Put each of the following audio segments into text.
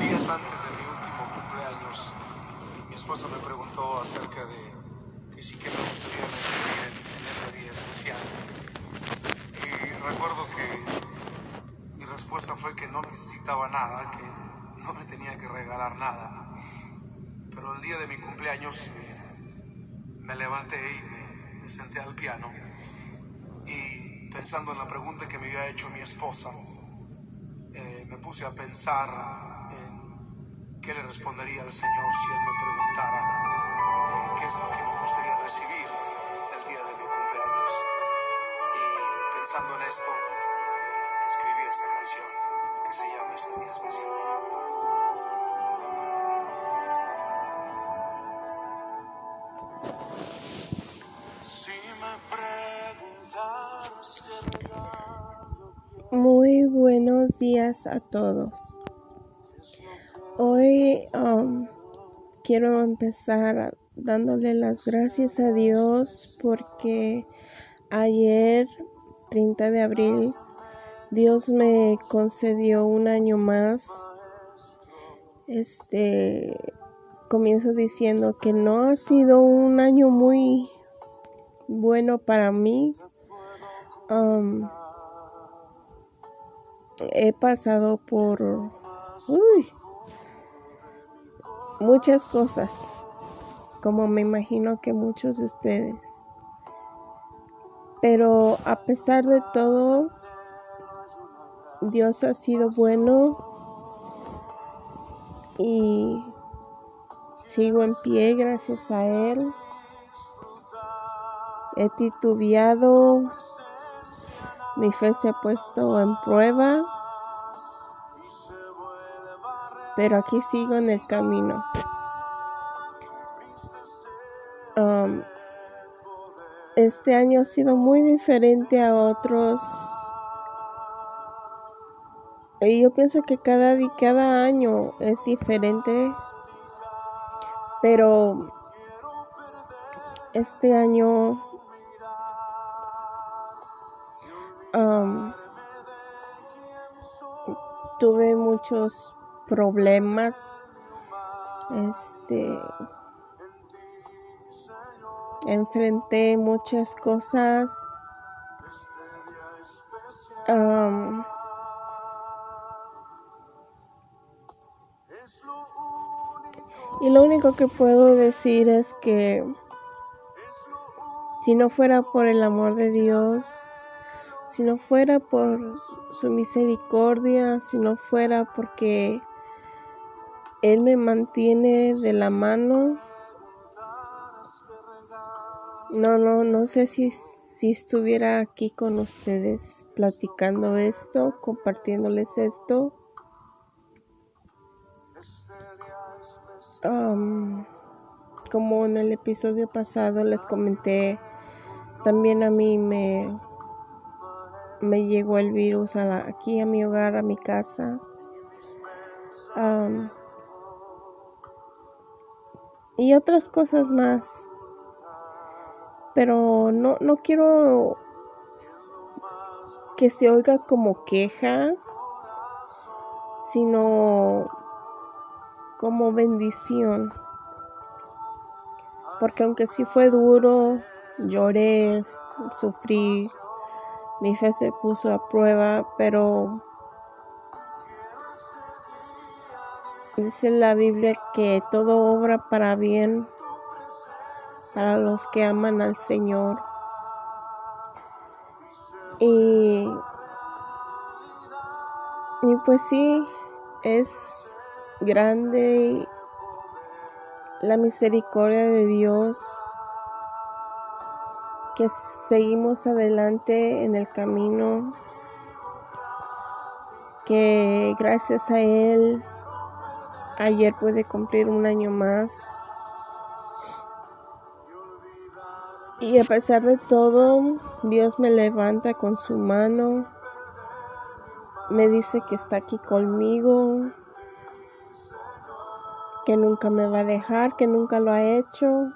Días antes de mi último cumpleaños, mi esposa me preguntó acerca de que sí que me gustaría recibir en, en ese día especial. Y recuerdo que mi respuesta fue que no necesitaba nada, que no me tenía que regalar nada. Pero el día de mi cumpleaños me, me levanté y me, me senté al piano y pensando en la pregunta que me había hecho mi esposa, eh, me puse a pensar en qué le respondería al Señor si Él me preguntara eh, qué es lo que me gustaría recibir el día de mi cumpleaños. Y pensando en esto, eh, escribí esta canción que se llama Este Día Especial. Si me Muy buenos días a todos. Um, quiero empezar dándole las gracias a Dios porque ayer, 30 de abril, Dios me concedió un año más. Este comienzo diciendo que no ha sido un año muy bueno para mí. Um, he pasado por uy, muchas cosas, como me imagino que muchos de ustedes. Pero a pesar de todo, Dios ha sido bueno y sigo en pie gracias a Él. He titubeado, mi fe se ha puesto en prueba, pero aquí sigo en el camino. Este año ha sido muy diferente a otros. Y yo pienso que cada, cada año es diferente, pero este año tuve muchos problemas. Este enfrenté muchas cosas. y lo único que puedo decir es que si no fuera por el amor de Dios, si no fuera por su misericordia, si no fuera porque Él me mantiene de la mano, no, no, no sé si, si estuviera aquí con ustedes platicando esto, compartiéndoles esto. Am, como en el episodio pasado les comenté, también a mí me, me llegó el virus a la- aquí a mi hogar, a mi casa. Am, y otras cosas más. Pero no, no quiero que se oiga como queja, sino como bendición. Porque aunque sí fue duro, lloré, sufrí, mi fe se puso a prueba, pero dice la Biblia que todo obra para bien para los que aman al Señor. Y, y pues sí, es grande la misericordia de Dios que seguimos adelante en el camino que gracias a él ayer pude cumplir un año más y a pesar de todo Dios me levanta con su mano me dice que está aquí conmigo que nunca me va a dejar, que nunca lo ha hecho,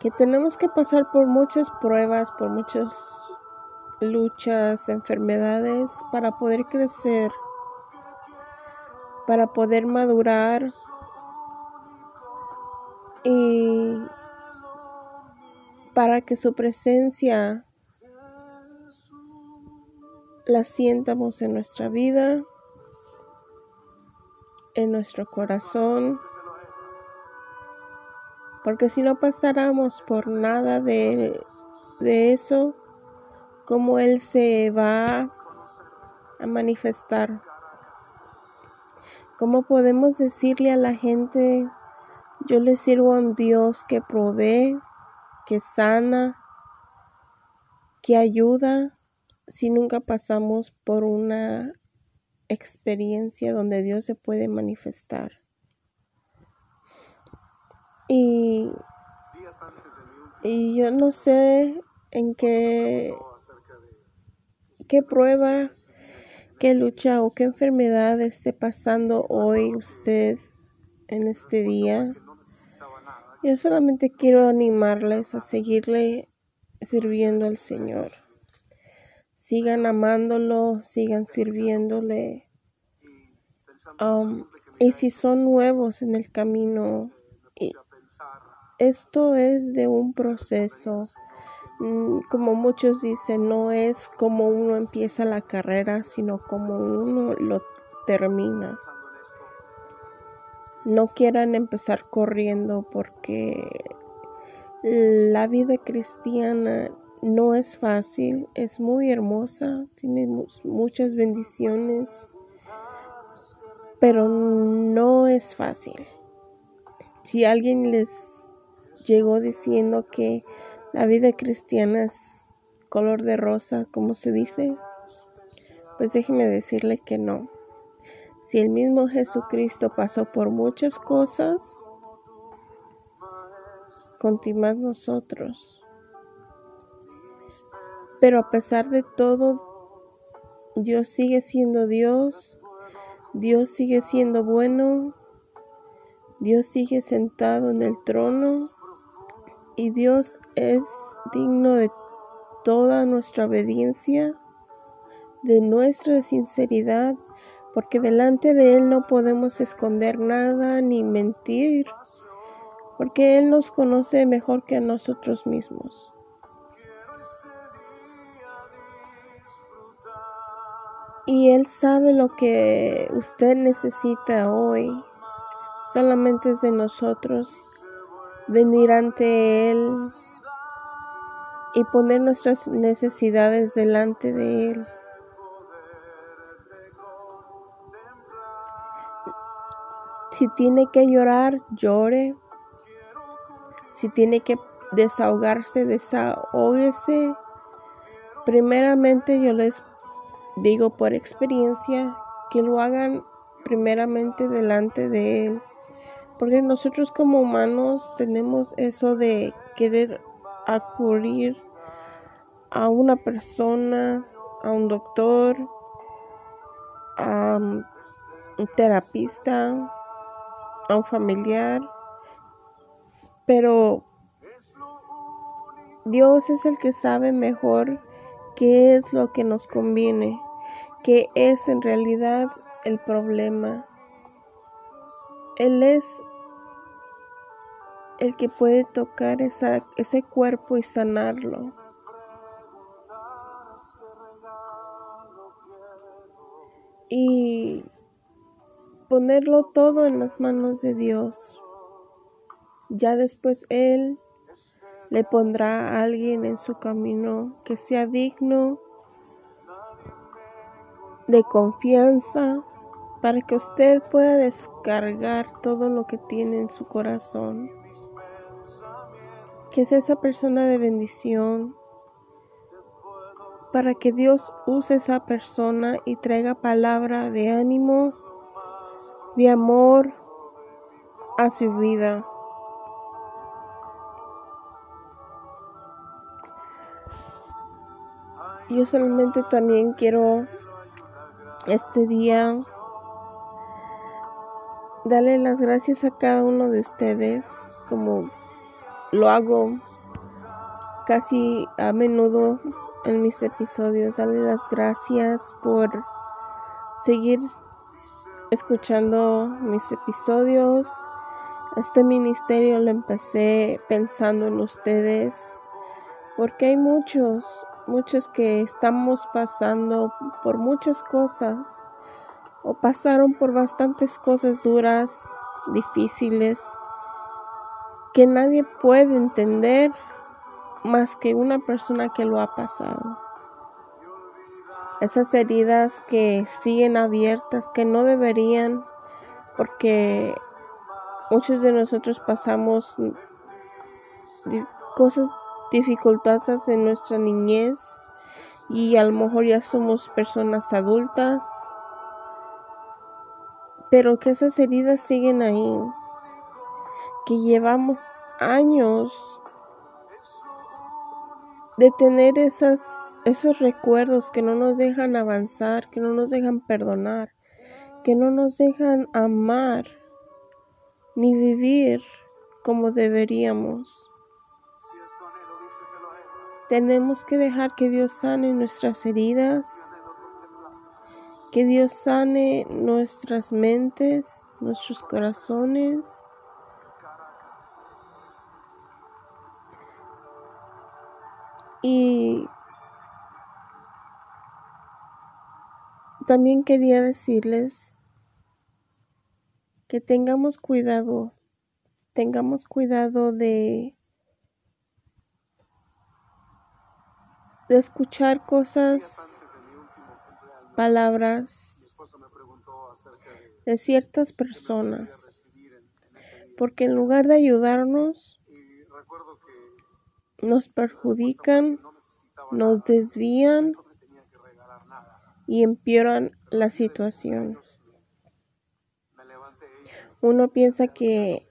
que tenemos que pasar por muchas pruebas, por muchas luchas, enfermedades para poder crecer. Para poder madurar y para que su presencia la sientamos en nuestra vida, en nuestro corazón, porque si no pasáramos por nada de, de eso, como Él se va a manifestar. ¿Cómo podemos decirle a la gente, yo le sirvo a un Dios que provee, que sana, que ayuda, si nunca pasamos por una experiencia donde Dios se puede manifestar? Y, y yo no sé en qué, qué prueba, qué lucha o qué enfermedad esté pasando hoy usted en este día. Yo solamente quiero animarles a seguirle sirviendo al Señor. Sigan amándolo, sigan sirviéndole. Um, y si son nuevos en el camino, esto es de un proceso. Mm, como muchos dicen, no es como uno empieza la carrera, sino como uno lo termina. No quieran empezar corriendo porque la vida cristiana no es fácil, es muy hermosa, tiene muchas bendiciones, pero no es fácil. Si alguien les llegó diciendo que la vida cristiana es color de rosa, como se dice, pues déjeme decirle que no. Si el mismo Jesucristo pasó por muchas cosas, más nosotros. Pero a pesar de todo, Dios sigue siendo Dios, Dios sigue siendo bueno, Dios sigue sentado en el trono y Dios es digno de toda nuestra obediencia, de nuestra sinceridad, porque delante de Él no podemos esconder nada ni mentir, porque Él nos conoce mejor que a nosotros mismos. Y Él sabe lo que usted necesita hoy. Solamente es de nosotros venir ante Él y poner nuestras necesidades delante de Él. Si tiene que llorar, llore. Si tiene que desahogarse, desahógese. Primeramente yo les digo por experiencia que lo hagan primeramente delante de Él. Porque nosotros como humanos tenemos eso de querer acudir a una persona, a un doctor, a un terapista, a un familiar, pero Dios es el que sabe mejor qué es lo que nos conviene, qué es en realidad el problema. Él es el que puede tocar ese cuerpo y sanarlo. Y ponerlo todo en las manos de Dios. Ya después Él le pondrá a alguien en su camino que sea digno de confianza para que usted pueda descargar todo lo que tiene en su corazón que sea esa persona de bendición, para que Dios use esa persona y traiga palabra de ánimo, de amor a su vida. Yo solamente también quiero este día darle las gracias a cada uno de ustedes como lo hago casi a menudo en mis episodios. Darle las gracias por seguir escuchando mis episodios. Este ministerio lo empecé pensando en ustedes porque hay muchos, muchos que estamos pasando por muchas cosas o pasaron por bastantes cosas duras, difíciles, que nadie puede entender más que una persona que lo ha pasado. Esas heridas que siguen abiertas, que no deberían, porque muchos de nosotros pasamos cosas dificultosas en nuestra niñez y a lo mejor ya somos personas adultas, pero que esas heridas siguen ahí, que llevamos años de tener esos recuerdos que no nos dejan avanzar, que no nos dejan perdonar, que no nos dejan amar ni vivir como deberíamos. Tenemos que dejar que Dios sane nuestras heridas, que Dios sane nuestras mentes, nuestros corazones. Y también quería decirles que tengamos cuidado, tengamos cuidado de de escuchar cosas, palabras de ciertas personas, porque en lugar de ayudarnos, nos perjudican, nos desvían y empeoran la situación. Uno piensa que,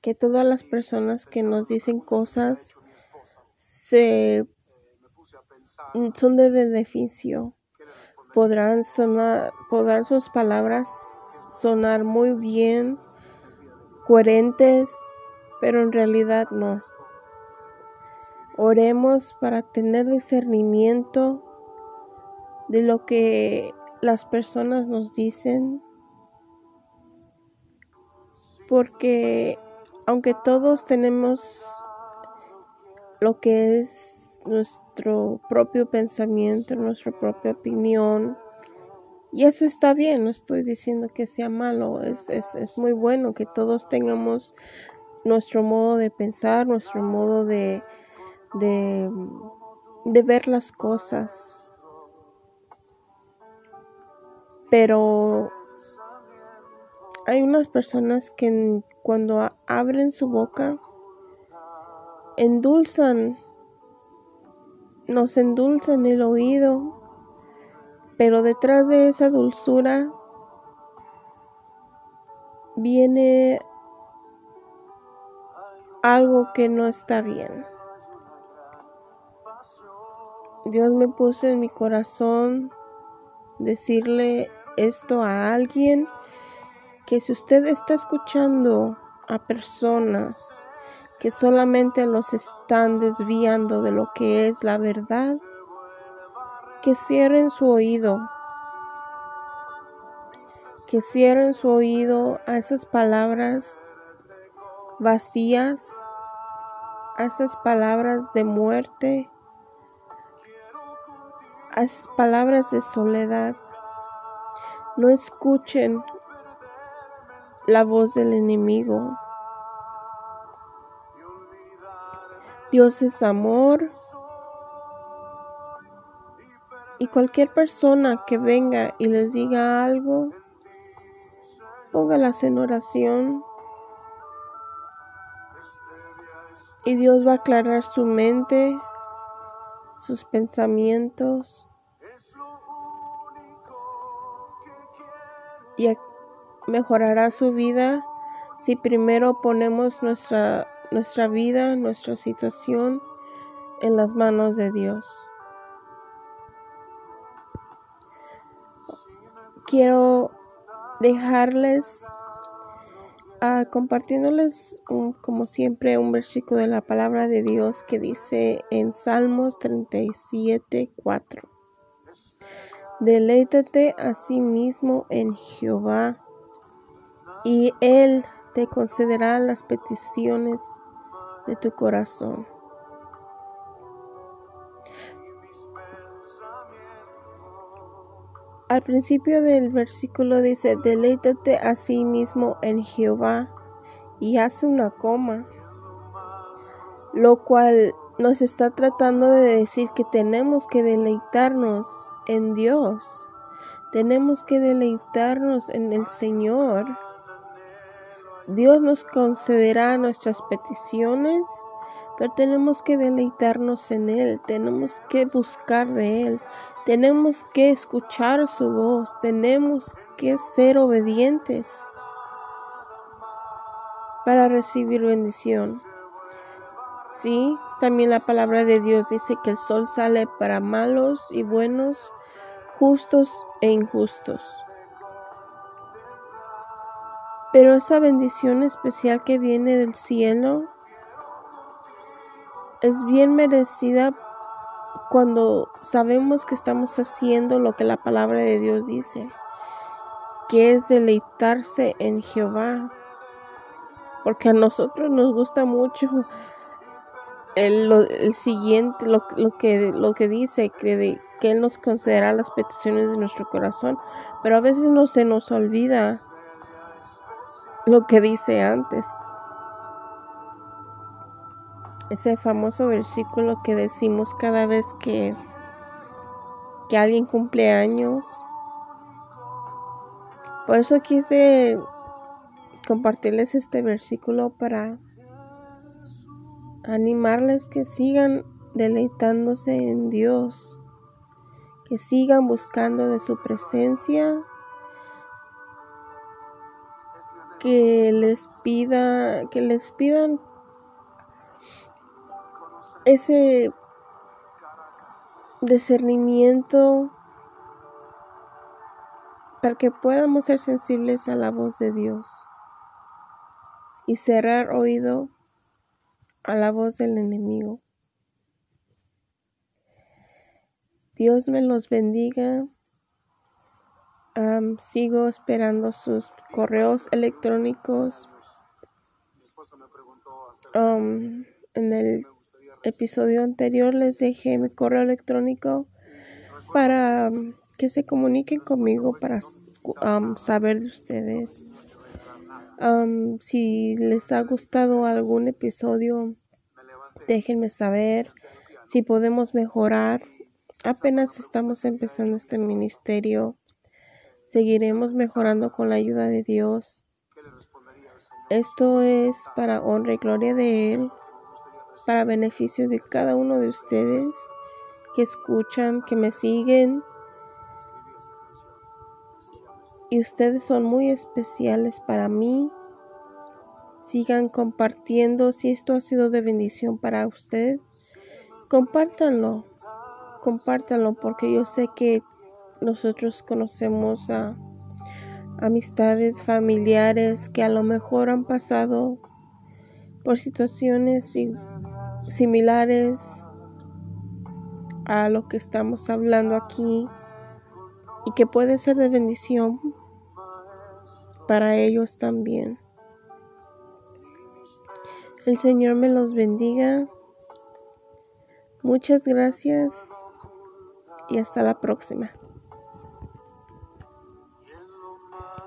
que todas las personas que nos dicen cosas son de beneficio. Podrán sonar, podrán sus palabras sonar muy bien, coherentes, pero en realidad no. Oremos para tener discernimiento de lo que las personas nos dicen, porque aunque todos tenemos lo que es nuestro propio pensamiento, nuestra propia opinión. Y eso está bien, no estoy diciendo que sea malo, es, es, muy bueno que todos tengamos nuestro modo de pensar, nuestro modo de, de, de ver las cosas. Pero hay unas personas que cuando abren su boca endulzan nos endulzan el oído, pero detrás de esa dulzura viene algo que no está bien. Dios me puso en mi corazón decirle esto a alguien que si usted está escuchando a personas que solamente los están desviando de lo que es la verdad, que cierren su oído, que cierren su oído a esas palabras vacías, a esas palabras de muerte, a esas palabras de soledad. No escuchen la voz del enemigo. Dios es amor. Y cualquier persona que venga y les diga algo, póngalas en oración. Y Dios va a aclarar su mente, sus pensamientos. Y mejorará su vida si primero ponemos nuestra nuestra vida, nuestra situación en las manos de Dios. Quiero dejarles uh, compartiéndoles como siempre un versículo de la palabra de Dios que dice en Salmos 37, 4. Deleítate a sí mismo en Jehová y Él te concederá las peticiones de tu corazón. Al principio del versículo dice, deleítate a sí mismo en Jehová y hace una coma, lo cual nos está tratando de decir que tenemos que deleitarnos en Dios, tenemos que deleitarnos en el Señor. Dios nos concederá nuestras peticiones, pero tenemos que deleitarnos en Él, tenemos que buscar de Él, tenemos que escuchar su voz, tenemos que ser obedientes para recibir bendición. Sí, también la palabra de Dios dice que el sol sale para malos y buenos, justos e injustos. Pero esa bendición especial que viene del cielo es bien merecida cuando sabemos que estamos haciendo lo que la palabra de Dios dice, que es deleitarse en Jehová, porque a nosotros nos gusta mucho el, siguiente, lo, que, lo que dice, que, que Él nos concederá las peticiones de nuestro corazón, pero a veces no se nos olvida lo que dice antes, ese famoso versículo que decimos cada vez que, que alguien cumple años. Por eso quise compartirles este versículo para animarles que sigan deleitándose en Dios, que sigan buscando de su presencia, que les pida, que les pidan ese discernimiento para que podamos ser sensibles a la voz de Dios y cerrar oído a la voz del enemigo. Dios me los bendiga. sigo esperando sus correos electrónicos. en el episodio anterior les dejé mi correo electrónico para um, que se comuniquen conmigo para um, saber de ustedes. Um, si les ha gustado algún episodio, déjenme saber si podemos mejorar. Apenas estamos empezando este ministerio. Seguiremos mejorando con la ayuda de Dios. Esto es para honra y gloria de Él para beneficio de cada uno de ustedes que escuchan, que me siguen. Y ustedes son muy especiales para mí. Sigan compartiendo. Si esto ha sido de bendición para usted, compártanlo. Compártanlo porque yo sé que nosotros conocemos a amistades, familiares que a lo mejor han pasado por situaciones y similares a lo que estamos hablando aquí y que puede ser de bendición para ellos también. El Señor me los bendiga. Muchas gracias y hasta la próxima.